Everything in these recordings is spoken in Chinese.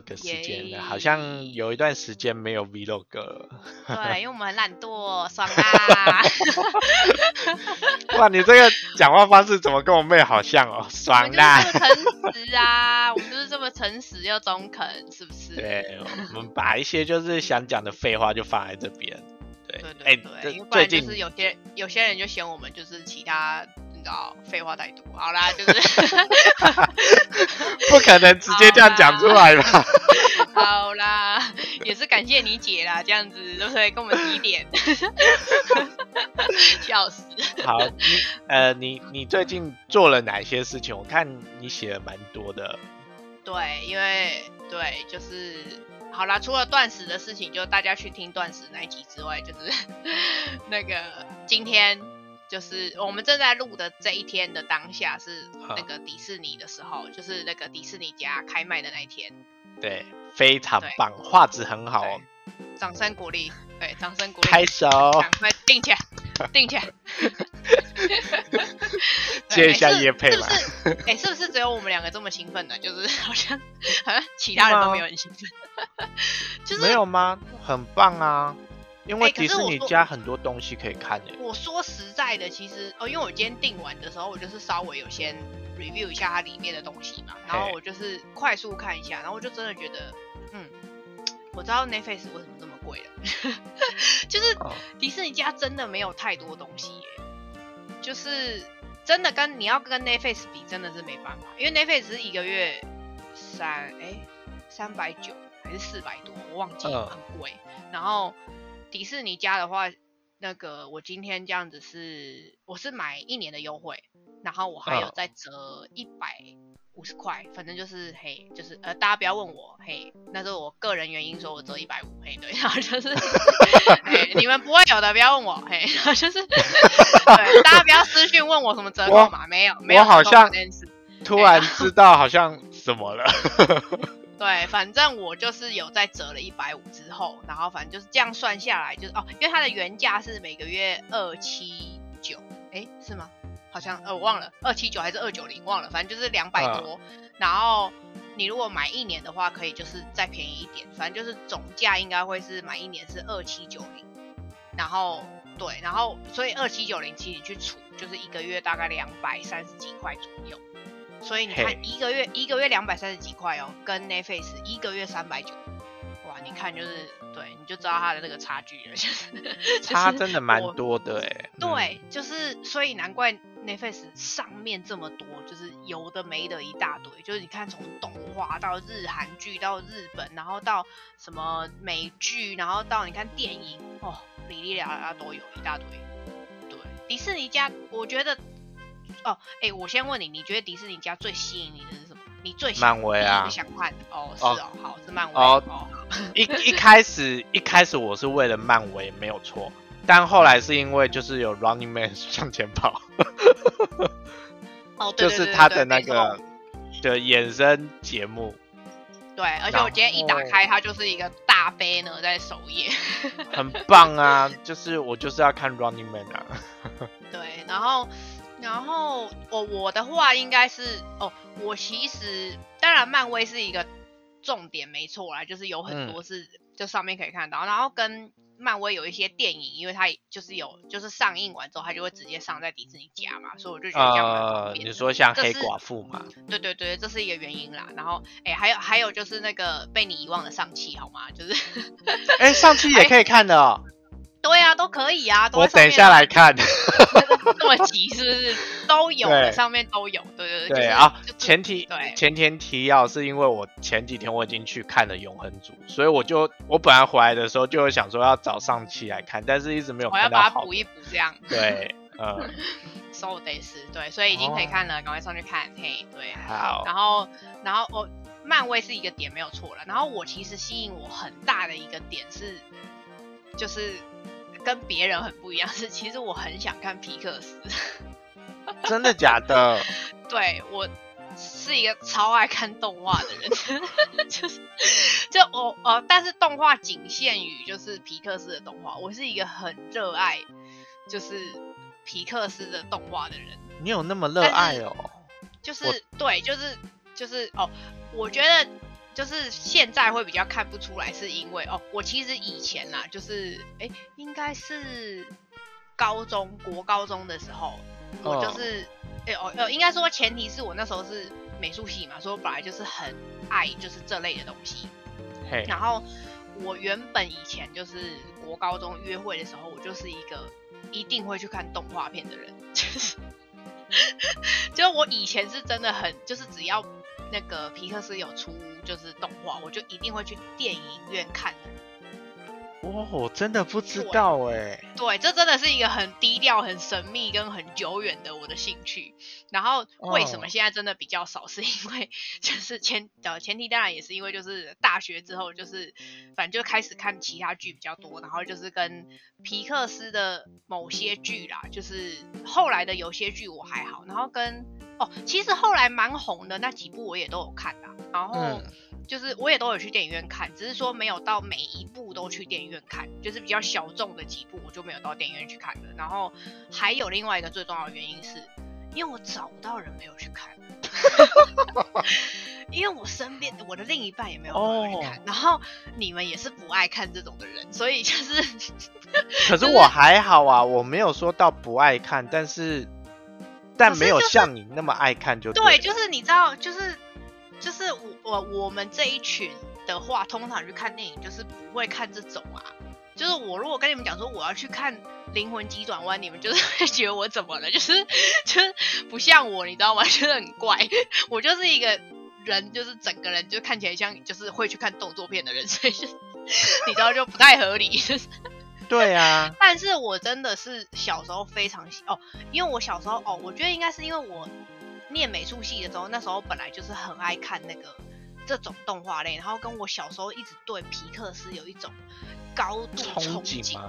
vlog 时间了，好像有一段时间没有 vlog 了。对，因为我们很懒惰，爽啦！哇，你这个讲话方式怎么跟我妹好像哦？爽啦！诚实啊，我们就是这么诚实又中肯，是不是？对，我们把一些就是想讲的废话就放在这边。对对对，因为最近是有些有些人就嫌我们就是其他。废话太多，好啦，就是 不可能直接这样讲出来吧？好啦，也是感谢你姐啦，这样子对不对？跟我们提点，笑死。好，你呃，你你最近做了哪些事情？我看你写了蛮多的。对，因为对，就是好啦，除了断食的事情，就大家去听断食那一集之外，就是那个今天。就是我们正在录的这一天的当下是那个迪士尼的时候，就是那个迪士尼家开卖的那一天。对，非常棒，画质很好哦。掌声鼓励，对，掌声鼓励。开手，赶快定起来，定起来。接一下叶佩吧。是不是？哎，是不是只有我们两个这么兴奋呢？就是好像好像其他人都没有很兴奋。就是没有吗？很棒啊。因为迪士尼家很多东西可以看诶。我说实在的，其实哦，因为我今天订完的时候，我就是稍微有先 review 一下它里面的东西嘛，然后我就是快速看一下，然后我就真的觉得，嗯，我知道 Netflix 为什么这么贵了，就是迪士尼家真的没有太多东西耶，就是真的跟你要跟 Netflix 比，真的是没办法，因为 Netflix 是一个月三哎三百九还是四百多，我忘记了，很贵，然后。迪士尼家的话，那个我今天这样子是，我是买一年的优惠，然后我还有再折一百五十块，反正就是嘿，就是呃，大家不要问我嘿，那是我个人原因说我折一百五嘿，对，然后就是，你们不会有的，不要问我嘿，然后就是，对，大家不要私信问我什么折扣嘛，没有，没有，我好像突然知道好像什么了。对，反正我就是有在折了一百五之后，然后反正就是这样算下来，就是哦，因为它的原价是每个月二七九，哎，是吗？好像呃我忘了，二七九还是二九零，忘了，反正就是两百多。然后你如果买一年的话，可以就是再便宜一点，反正就是总价应该会是买一年是二七九零。然后对，然后所以二七九零其实去除，就是一个月大概两百三十几块左右。所以你看，一个月一个月两百三十几块哦，跟 Netflix 一个月三百九，哇！你看就是对，你就知道它的那个差距了，就是 差真的蛮多的哎。对，就是所以难怪 Netflix 上面这么多，就是有的没的一大堆，就是你看从动画到日韩剧到日本，然后到什么美剧，然后到你看电影哦，里里啦啦都有一大堆。对，迪士尼家我觉得。哦，哎，我先问你，你觉得迪士尼家最吸引你的是什么？你最漫威啊，想看？哦，是哦，好，是漫威。哦，一一开始一开始我是为了漫威没有错，但后来是因为就是有 Running Man 向前跑，哦，就是他的那个的衍生节目。对，而且我今天一打开，它就是一个大 banner 在首页，很棒啊！就是我就是要看 Running Man 啊。对，然后。然后我我的话应该是哦，我其实当然漫威是一个重点没错啦，就是有很多是就上面可以看到，然后跟漫威有一些电影，因为它就是有就是上映完之后它就会直接上在迪士尼家嘛，所以我就觉得这样蛮方便。你说像黑寡妇嘛？对对对，这是一个原因啦。然后哎，还有还有就是那个被你遗忘的上期好吗？就是哎，上期也可以看的哦。对啊，都可以啊。我等一下来看。这么急是不是？都有，上面都有。对对对。对啊，前提对前天提要是因为我前几天我已经去看了《永恒族》，所以我就我本来回来的时候就想说要找上期来看，但是一直没有。我要把它补一补，这样。对，嗯。So this 对，所以已经可以看了，赶快上去看。嘿，对。好。然后，然后我漫威是一个点没有错了。然后我其实吸引我很大的一个点是，就是。跟别人很不一样 是，其实我很想看皮克斯，真的假的？对我是一个超爱看动画的人，就是就我呃，但是动画仅限于就是皮克斯的动画，我是一个很热爱就是皮克斯的动画的人。你有那么热爱哦？就是对，就是就是哦，我觉得。就是现在会比较看不出来，是因为哦，我其实以前啦，就是哎，应该是高中国高中的时候，我就是哎哦呃，应该说前提是我那时候是美术系嘛，所以我本来就是很爱就是这类的东西。然后我原本以前就是国高中约会的时候，我就是一个一定会去看动画片的人，就是，就我以前是真的很，就是只要那个皮克斯有出就是动画，我就一定会去电影院看的。哇，我真的不知道哎。对，这真的是一个很低调、很神秘跟很久远的我的兴趣。然后为什么现在真的比较少？是因为就是前的前提当然也是因为就是大学之后就是反正就开始看其他剧比较多，然后就是跟皮克斯的某些剧啦，就是后来的有些剧我还好，然后跟哦，其实后来蛮红的那几部我也都有看啦，然后。就是我也都有去电影院看，只是说没有到每一部都去电影院看，就是比较小众的几部我就没有到电影院去看了。然后还有另外一个最重要的原因是，因为我找不到人没有去看，因为我身边我的另一半也没有去看，然后你们也是不爱看这种的人，所以就是。可是我还好啊，我没有说到不爱看，但是但没有像你那么爱看就对，就是你知道就是。就是我我我们这一群的话，通常去看电影就是不会看这种啊。就是我如果跟你们讲说我要去看《灵魂急转弯》，你们就是会觉得我怎么了？就是就是不像我，你知道吗？就是很怪。我就是一个人，就是整个人就看起来像就是会去看动作片的人，所以就你知道就不太合理。对啊。但是我真的是小时候非常喜哦，因为我小时候哦，我觉得应该是因为我。念美术系的时候，那时候本来就是很爱看那个这种动画类，然后跟我小时候一直对皮克斯有一种高度憧憬。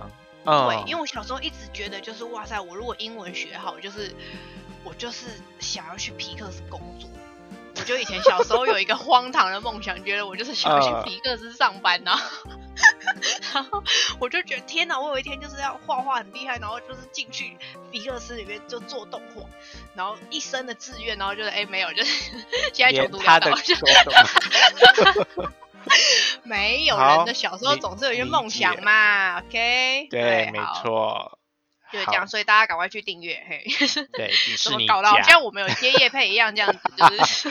对，因为我小时候一直觉得就是哇塞，我如果英文学好，就是我就是想要去皮克斯工作。我就以前小时候有一个 荒唐的梦想，觉得我就是想要去皮克斯上班呢。然后我就觉得天哪，我有一天就是要画画很厉害，然后就是进去比克斯里面就做动画，然后一生的志愿，然后就是哎没有，就是 现在穷途潦倒。没有人的小时候总是有一些梦想嘛，OK？对，没错，就是这样，所以大家赶快去订阅，嘿。对，怎么搞到好像我们有接叶配一样，这样子就是，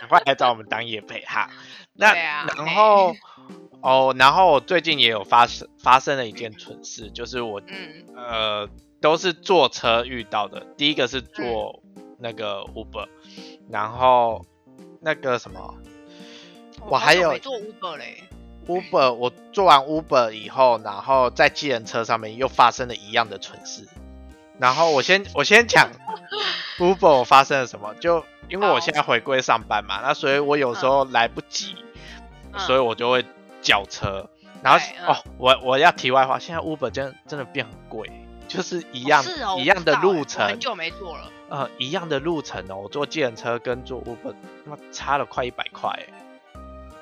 赶快来找我们当叶配哈。那然后。哦，然后我最近也有发生发生了一件蠢事，就是我，呃，都是坐车遇到的。第一个是坐那个 Uber，然后那个什么，我还有坐 Uber 嘞。Uber，我做完 Uber 以后，然后在计程车上面又发生了一样的蠢事。然后我先 我先讲 Uber 我发生了什么，就因为我现在回归上班嘛，那所以我有时候来不及，所以我就会。轿车，然后哦，我我要题外话，现在 Uber 真真的变很贵，就是一样一样的路程，很久没坐了，呃，一样的路程哦，我坐计程车跟坐 Uber 那差了快一百块，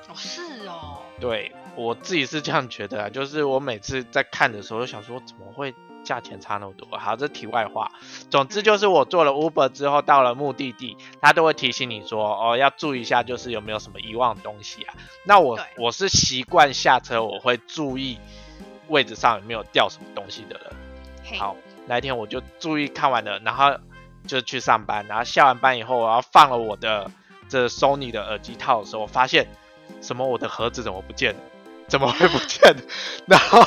哦是哦，对我自己是这样觉得啊，就是我每次在看的时候，就想说怎么会。价钱差那么多，好，这题外话。总之就是我做了 Uber 之后，到了目的地，他都会提醒你说，哦，要注意一下，就是有没有什么遗忘的东西啊。那我我是习惯下车，我会注意位置上有没有掉什么东西的人。好，那一天我就注意看完了，然后就去上班。然后下完班以后，我要放了我的这 Sony 的耳机套的时候，我发现什么？我的盒子怎么不见了？怎么会不见？然后，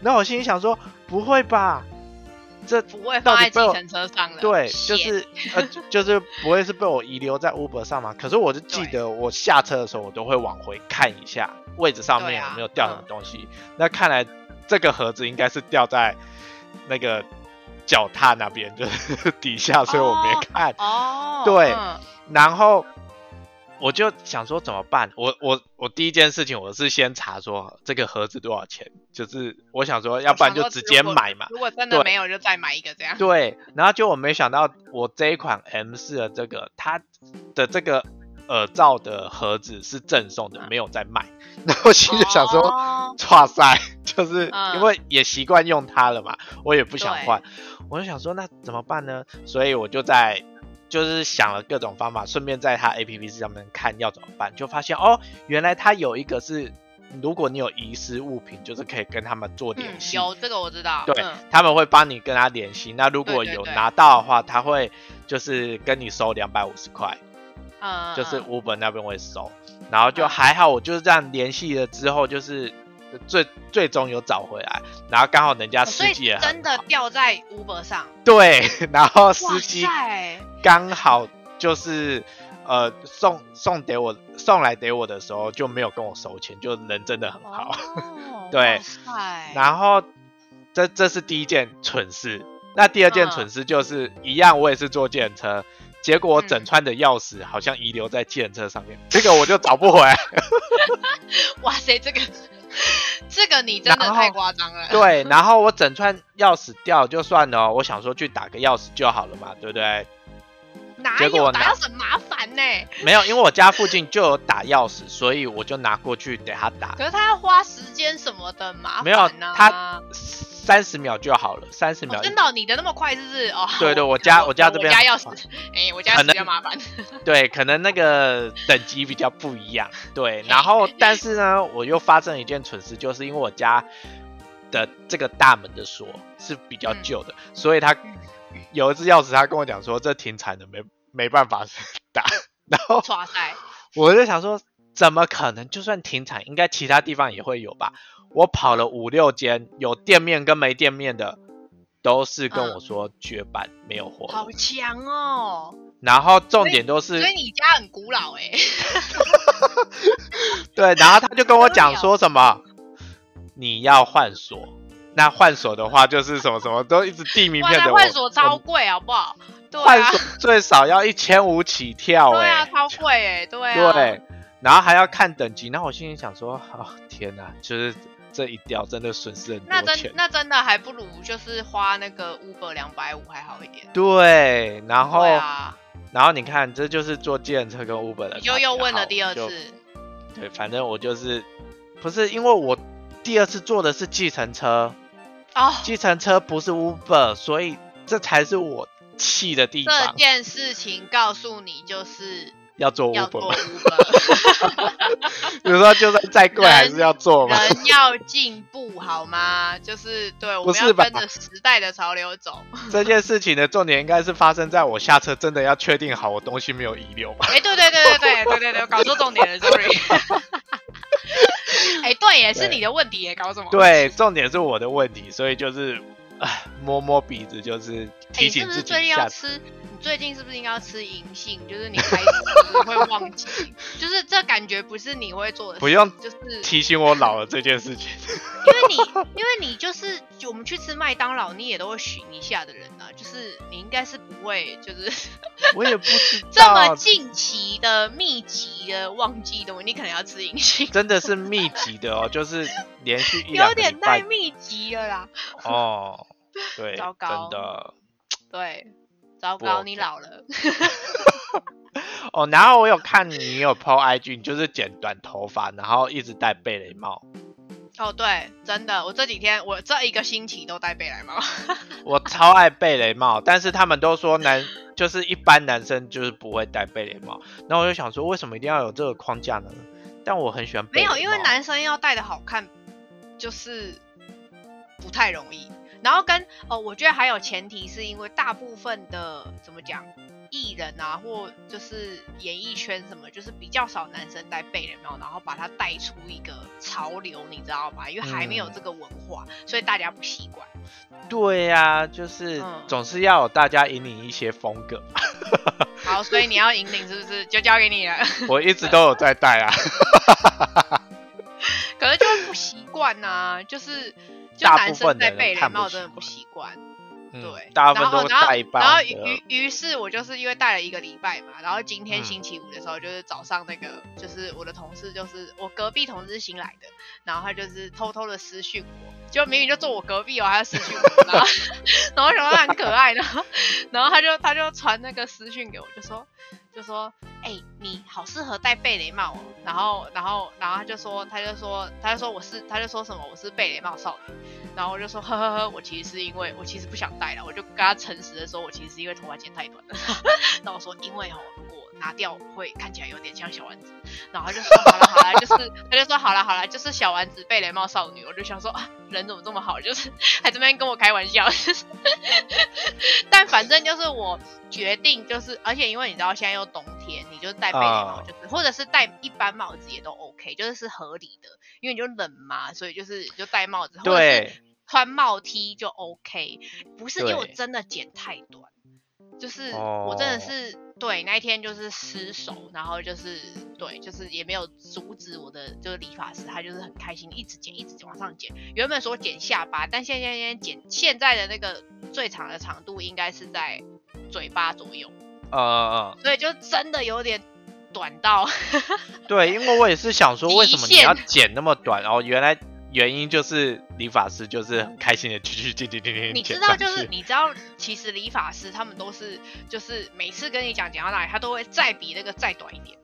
然后我心里想说，不会吧？这不会放在计程车上了？对，就是呃，就是不会是被我遗留在 Uber 上嘛？可是我就记得，我下车的时候，我都会往回看一下位置上面有没有掉什么东西。那看来这个盒子应该是掉在那个脚踏那边，就是 底下，所以我没看。哦，对，然后。我就想说怎么办？我我我第一件事情我是先查说这个盒子多少钱，就是我想说要不然就直接买嘛。如果真的没有就再买一个这样。对，然后就我没想到我这一款 M 四的这个它的这个耳罩的盒子是赠送的，没有在卖。然后心里想说，哇塞，就是因为也习惯用它了嘛，我也不想换，我就想说那怎么办呢？所以我就在。就是想了各种方法，顺便在他 A P P 上面看要怎么办，就发现哦，原来他有一个是，如果你有遗失物品，就是可以跟他们做联系。有这个我知道。对，他们会帮你跟他联系。那如果有拿到的话，他会就是跟你收两百五十块。嗯。就是 Uber 那边会收，然后就还好，我就是这样联系了之后，就是最最终有找回来，然后刚好人家司机也真的掉在 Uber 上。对，然后司机刚好就是呃送送给我送来给我的时候就没有跟我收钱，就人真的很好。对，然后这这是第一件蠢事，那第二件蠢事就是一样，我也是坐电车。结果我整串的钥匙好像遗留在计程车上面，这个我就找不回来。哇塞，这个这个你真的太夸张了。对，然后我整串钥匙掉就算了，我想说去打个钥匙就好了嘛，对不对？哪有打钥匙麻烦呢？没有，因为我家附近就有打钥匙，所以我就拿过去给他打。可是他要花时间什么的，麻烦。没有，他。三十秒就好了，三十秒。真的，你的那么快是不是？哦，对对，我家我家这边。我家钥匙，哎，我家比较麻烦。对，可能那个等级比较不一样。对，然后但是呢，我又发生了一件蠢事，就是因为我家的这个大门的锁是比较旧的，所以他有一只钥匙，他跟我讲说这停产的，没没办法打。然后，我就想说，怎么可能？就算停产，应该其他地方也会有吧？我跑了五六间，有店面跟没店面的，都是跟我说绝版没有货。好强哦！然后重点都是，所以你家很古老哎。对，然后他就跟我讲说什么，你要换锁，那换锁的话就是什么什么都一直递名片的。换锁超贵，好不好？换锁最少要一千五起跳哎。对啊，超贵哎，对啊。对，然后还要看等级，那我心里想说，哦天哪，就是。这一掉真的损失很多钱，那真的还不如就是花那个 Uber 两百五还好一点。对，然后，啊然后你看，这就是坐计程车跟 Uber 的。你就又问了第二次。对，反正我就是，不是因为我第二次坐的是计程车，哦，计程车不是 Uber，所以这才是我气的地方。这件事情告诉你就是。要做 Uber，比如说就算再贵还是要做嘛。人要进步好吗？就是对，我们要跟着时代的潮流走。这件事情的重点应该是发生在我下车真的要确定好我东西没有遗留。哎，对对对对对对对对，搞错重点了，sorry。哎，对，也是你的问题，也搞什么？对，重点是我的问题，所以就是摸摸鼻子，就是提醒自己下次。最近是不是应该要吃银杏？就是你开始会忘记，就是这感觉不是你会做的。不用，就是提醒我老了这件事情。因为你，因为你就是我们去吃麦当劳，你也都会寻一下的人啊。就是你应该是不会，就是 我也不知道这么近期的密集的忘记的，你可能要吃银杏。真的是密集的哦，就是连续有点太密集了啦。哦，对，糟糕，真的，对。糟糕，你老了。哦，然后我有看 你有 PO IG，你就是剪短头发，然后一直戴贝雷帽。哦，对，真的，我这几天我这一个星期都戴贝雷帽。我超爱贝雷帽，但是他们都说男就是一般男生就是不会戴贝雷帽，然后我就想说，为什么一定要有这个框架呢？但我很喜欢。没有，因为男生要戴的好看，就是不太容易。然后跟哦，我觉得还有前提是因为大部分的怎么讲，艺人啊，或就是演艺圈什么，就是比较少男生戴贝雷帽，然后把它带出一个潮流，你知道吧？因为还没有这个文化，所以大家不习惯。对呀，就是总是要有大家引领一些风格。好，所以你要引领是不是？就交给你了。我一直都有在戴啊。可是就不习惯呐，就是。就男生戴贝雷帽真的不习惯，对，然后然后然后于于是，我就是因为戴了一个礼拜嘛，然后今天星期五的时候，就是早上那个，就是我的同事，就是我隔壁同事新来的，然后他就是偷偷的私讯我，就明明就坐我隔壁哦，他私讯我，然后 然后想到他很可爱，然后 然后他就他就传那个私讯给我，就说。就说，哎，你好适合戴贝雷帽哦。然后，然后，然后他就说，他就说，他就说我是，他就说什么我是贝雷帽少女。然后我就说呵呵呵，我其实是因为我其实不想戴了，我就跟他诚实的说，我其实是因为头发剪太短了。然后我说因为哦，如果拿掉会看起来有点像小丸子。然后他就说好了好了，就是他就说好了好了，就是小丸子贝雷帽少女。我就想说啊，人怎么这么好，就是还这边跟我开玩笑。但反正就是我决定就是，而且因为你知道现在又冬天，你就戴贝雷帽就是，或者是戴一般帽子也都 OK，就是是合理的，因为你就冷嘛，所以就是就戴帽子，或者是穿帽 T 就 OK。不是因为我真的剪太短，就是我真的是对那一天就是失手，然后就是对，就是也没有阻止我的就是理发师，他就是很开心，一直剪一直往上剪。原本说剪下巴，但现在现在剪现在的那个最长的长度应该是在嘴巴左右。呃，所以就真的有点短到。对，因为我也是想说，为什么你要剪那么短？然后原来原因就是理发师就是很开心的去去剪剪剪剪。你知道，就是你知道，其实理发师他们都是就是每次跟你讲剪到哪里，他都会再比那个再短一点。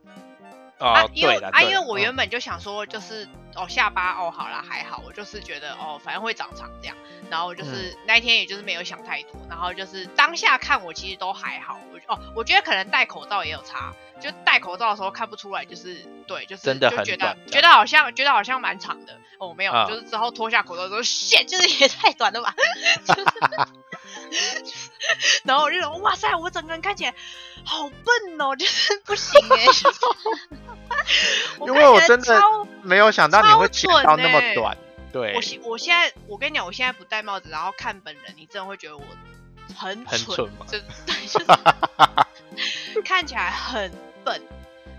啊，因为啊，因为我原本就想说，就是哦下巴哦好啦还好，我就是觉得哦反正会长长这样，然后就是那一天也就是没有想太多，然后就是当下看我其实都还好，我哦我觉得可能戴口罩也有差，就戴口罩的时候看不出来，就是对，就是真的就觉得觉得好像觉得好像蛮长的。哦没有，就是之后脱下口罩的时候，线就是也太短了吧。然后我就说，哇塞，我整个人看起来好笨哦，就是不行哎。因为我真的没有想到你会剪到那么短。对，我现我现在我跟你讲，我现在不戴帽子，然后看本人，你真的会觉得我很很蠢吗？就看起来很笨。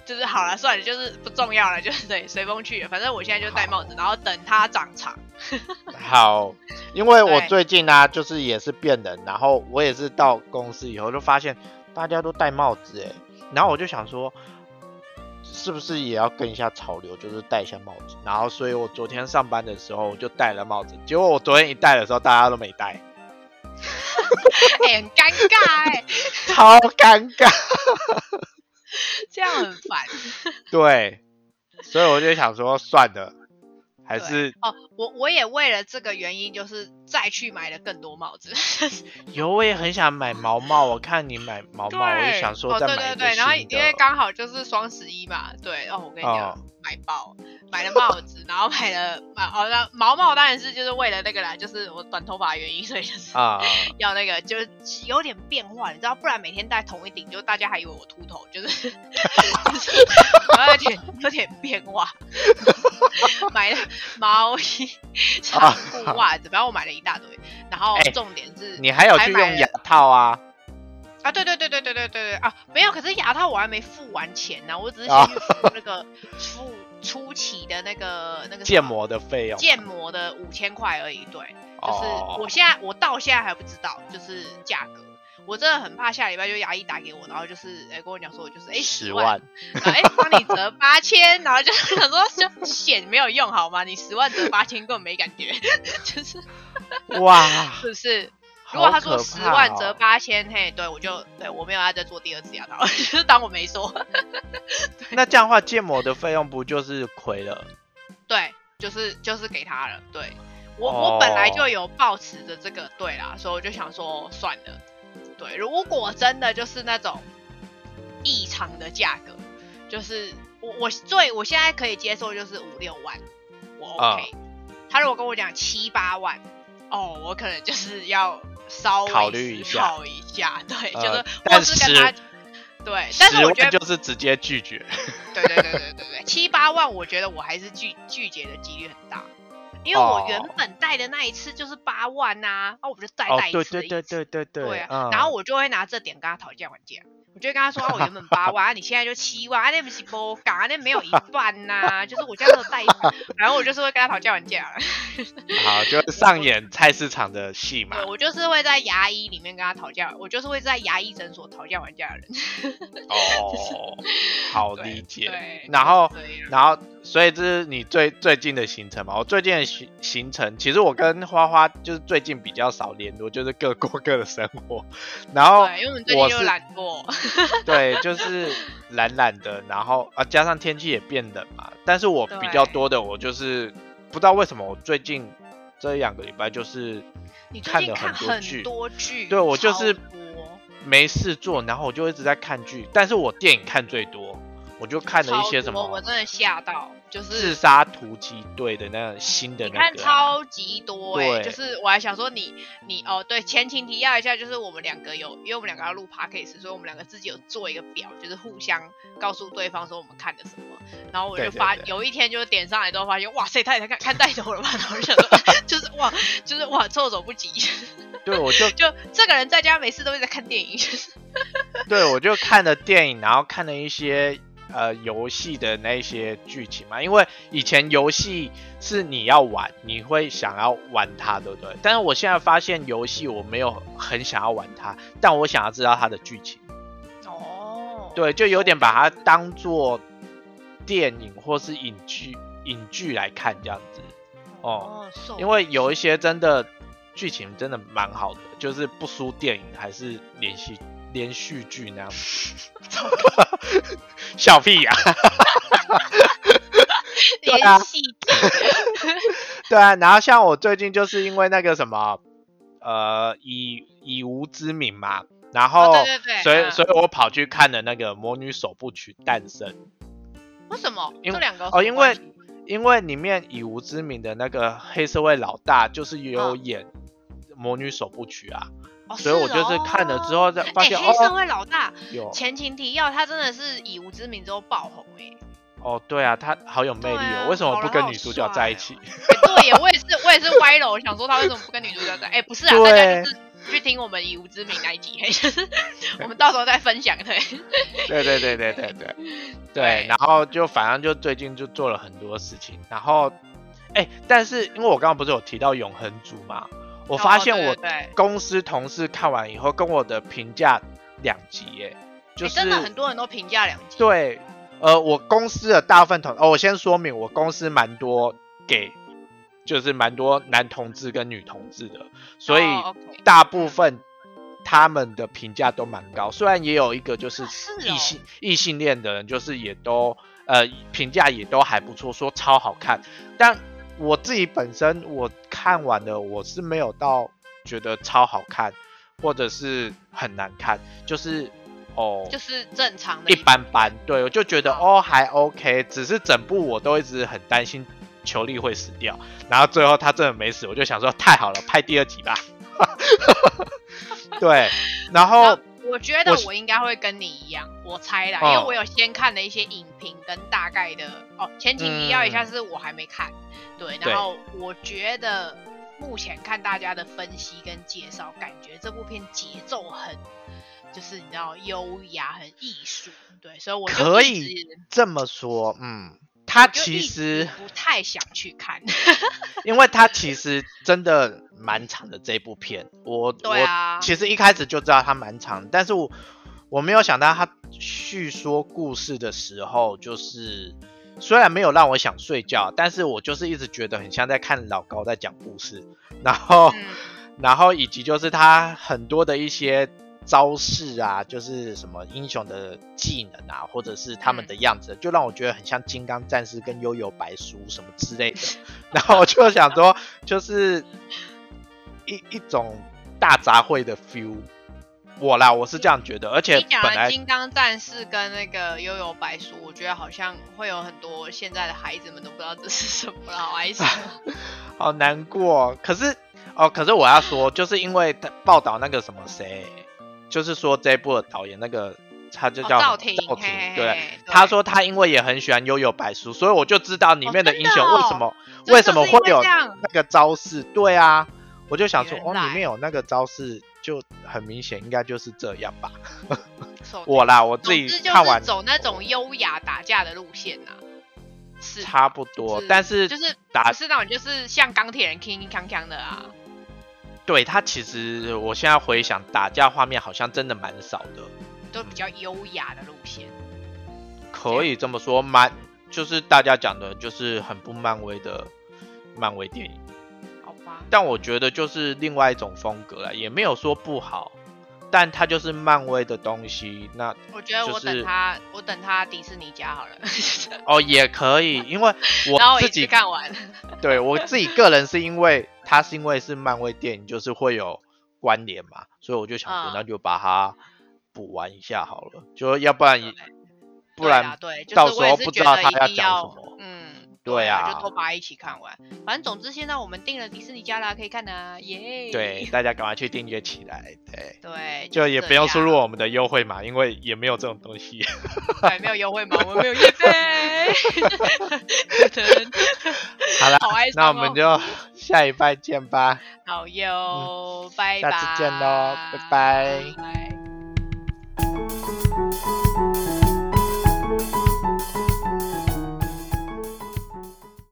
就是好了，算了，就是不重要了，就是对，随风去。反正我现在就戴帽子，然后等它长长。好，因为我最近呢，就是也是变人，然后我也是到公司以后就发现大家都戴帽子，哎，然后我就想说，是不是也要跟一下潮流，就是戴一下帽子？然后，所以我昨天上班的时候我就戴了帽子，结果我昨天一戴的时候，大家都没戴，很尴尬，哎，超尴尬。这样很烦，对，所以我就想说，算了，还是哦，我我也为了这个原因，就是再去买了更多帽子。有，我也很想买毛帽，我看你买毛帽，我就想说再买对对对，然后因为刚好就是双十一嘛，对，哦，我跟你讲，买包。买了帽子，然后买了买好像毛毛当然是就是为了那个啦，就是我短头发的原因，所以就是啊 要那个就是有点变化，你知道，不然每天戴同一顶，就大家还以为我秃头，就是就是 有点有点变化。买了毛衣、长裤、袜子，反正我买了一大堆。然后重点是，你还有去用牙套啊？啊，对对对对对对对对啊，没有，可是牙套我还没付完钱呢，我只是先去付那个付。初期的那个那个建模的费用，建模的五千块而已。对，就是我现在我到现在还不知道，就是价格。我真的很怕下礼拜就牙医打给我，然后就是哎跟我讲说我就是哎十万，哎帮你折八千，然后就想说就险没有用好吗？你十万折八千根本没感觉，就是 哇，是不是？如果他说十万折八千，嘿，对我就对我没有要再做第二次牙套，就是当我没说。那这样的话，建模的费用不就是亏了？对，就是就是给他了。对我我本来就有抱持着这个对啦，所以我就想说算了。对，如果真的就是那种异常的价格，就是我我最我现在可以接受就是五六万，我 OK。他如果跟我讲七八万，哦，我可能就是要。稍微考虑一下，考一下，对，就是或是跟他，对，但是我觉得就是直接拒绝。对对对对对对，七八万，我觉得我还是拒拒绝的几率很大，因为我原本带的那一次就是八万呐，那我不就再带一次？对对对对对对。对啊，然后我就会拿这点跟他讨价还价。我就跟他说啊，我原本八 万，你现在就七万，啊，那不是不港啊，那没有一半呐，就是我这样子带，然后我就是会跟他讨价还价。好，就上演菜市场的戏嘛。对，我就是会在牙医里面跟他讨价，我就是会在牙医诊所讨价还价的人。哦，好理解。然后，然后，所以这是你最最近的行程嘛？我最近的行行程，其实我跟花花就是最近比较少联络，就是各过各的生活。然后，因为我们最近又懒惰。对，就是懒懒的，然后啊，加上天气也变冷嘛。但是我比较多的，我就是不知道为什么我最近这两个礼拜就是看了很多剧多剧，对我就是没事做，然后我就一直在看剧，但是我电影看最多，我就看了一些什么我真的吓到，就是自杀突击队的那个新的你看那个啊、超级多哎、对就是我还想说你你哦对，前情提要一下，就是我们两个有，因为我们两个要录 podcast，所以我们两个自己有做一个表，就是互相告诉对方说我们看的什么，然后我就发有一天就是点上来之后发现，哇塞，他也在看看带头了吧，然后我就想说 就是哇就是哇措手不及，对，我就就这个人在家没事都会在看电影，就 是对我就看了电影，然后看了一些呃游戏的那些剧情嘛，因为以前游戏是你要玩，你会想要玩它，对不对？但是我现在发现游戏我没有很想要玩它，但我想要知道它的剧情，哦，对，就有点把它当做电影或是影剧影剧来看这样子哦。因为有一些真的剧情真的蛮好的，就是不输电影还是连续连续剧那样。笑屁 呀、对啊。连戏剧。对啊，然后像我最近就是因为那个什么，呃，以以无之名嘛，然后、哦对对对所以嗯。所以我跑去看了那个《魔女首部曲诞生》，为什么？因这两个哦，因为因为里面以无之名的那个黑社会老大就是有嗯。演《魔女首部曲》啊，哦所以我就是看了之后再哦发现、哎黑社哦，会老大有前情提要，他真的是以无之名之后爆红哎、哦，对啊，他好有魅力哦，为什么不跟女主角在一起？哎对耶，我也是我也是歪了，我想说他为什么不跟女主角在？哎、不是啊，大家就是去听我们以无之名那一集，嘿就是我们到时候再分享对。对对对对对对对，对 然后就反正就最近就做了很多事情，然后哎，但是因为我刚刚不是有提到永恒族嘛，我发现我公司同事看完以后跟我的评价两极耶，就是哎真的很多人都评价两极，对，呃，我公司的大部分同哦，我先说明，我公司蛮多给，就是蛮多男同志跟女同志的，所以大部分他们的评价都蛮高。虽然也有一个就是异性、异性恋的人，就是也都呃评价也都还不错，说超好看。但我自己本身我看完了，我是没有到觉得超好看，或者是很难看，就是哦，就是正常的一般般，对我就觉得哦哦还 OK，只是整部我都一直很担心裘力会死掉，然后最后他真的没死，我就想说太好了，拍第二集吧。对，然后我觉得我我应该会跟你一样，我猜啦，哦因为我有先看了一些影评跟大概的哦，前情提要一下是我还没看，对，对然后我觉得目前看大家的分析跟介绍，感觉这部片节奏很，就是你知道优雅很艺术，对，所以我可以直这么说，嗯，他其实不太想去看，因为他其实真的蛮长的这部片，我我其实一开始就知道它蛮长，但是我我没有想到他叙说故事的时候，就是虽然没有让我想睡觉，但是我就是一直觉得很像在看老高在讲故事，然后、嗯，然后以及就是他很多的一些招式啊，就是什么英雄的技能啊，或者是他们的样子，就让我觉得很像金刚战士跟悠悠白书什么之类的。然后我就想说，就是一一种大杂烩的 feel。我啦，我是这样觉得，而且本来金刚战士跟那个悠悠白书，我觉得好像会有很多现在的孩子们都不知道这是什么了，好哀伤。好难过。可是哦，可是我要说，就是因为他报道那个什么谁，就是说这一部的导演那个他就哦叫赵婷对对，他说他因为也很喜欢悠悠白书，所以我就知道里面的英雄为什么、为什么会有那个招式。对啊，我就想说哦，里面有那个招式，就很明显应该就是这样吧。我啦，我自己看完走那种优雅打架的路线呐、是差不多，是但是就是打不是那种就是像钢铁人铿铿锵锵的啊。对他其实我现在回想打架画面好像真的蛮少的。都比较优雅的路线，可以这么说，蛮就是大家讲的，就是很不漫威的漫威电影。好吧？但我觉得就是另外一种风格了，也没有说不好，但它就是漫威的东西，那我觉得我等他，我等他迪士尼家好了，哦也可以，因为 我自己看完。对我自己个人是因为它是因为是漫威电影，就是会有关联嘛，所以我就想说嗯。那就把它补完一下好了，就要不然不然对，到时候不知道他要讲什么。嗯，对啊就都把一起看完。反正总之现在我们订了迪士尼家啦，可以看啊，耶。对大家赶快去订阅起来，对。对，就也不用输入我们的优惠码，因为也没有这种东西。样，对，没有优惠码，我们没有业费。好了，好哀伤那我们哦就下一拜见吧，好哟，拜拜，下次见喽拜拜拜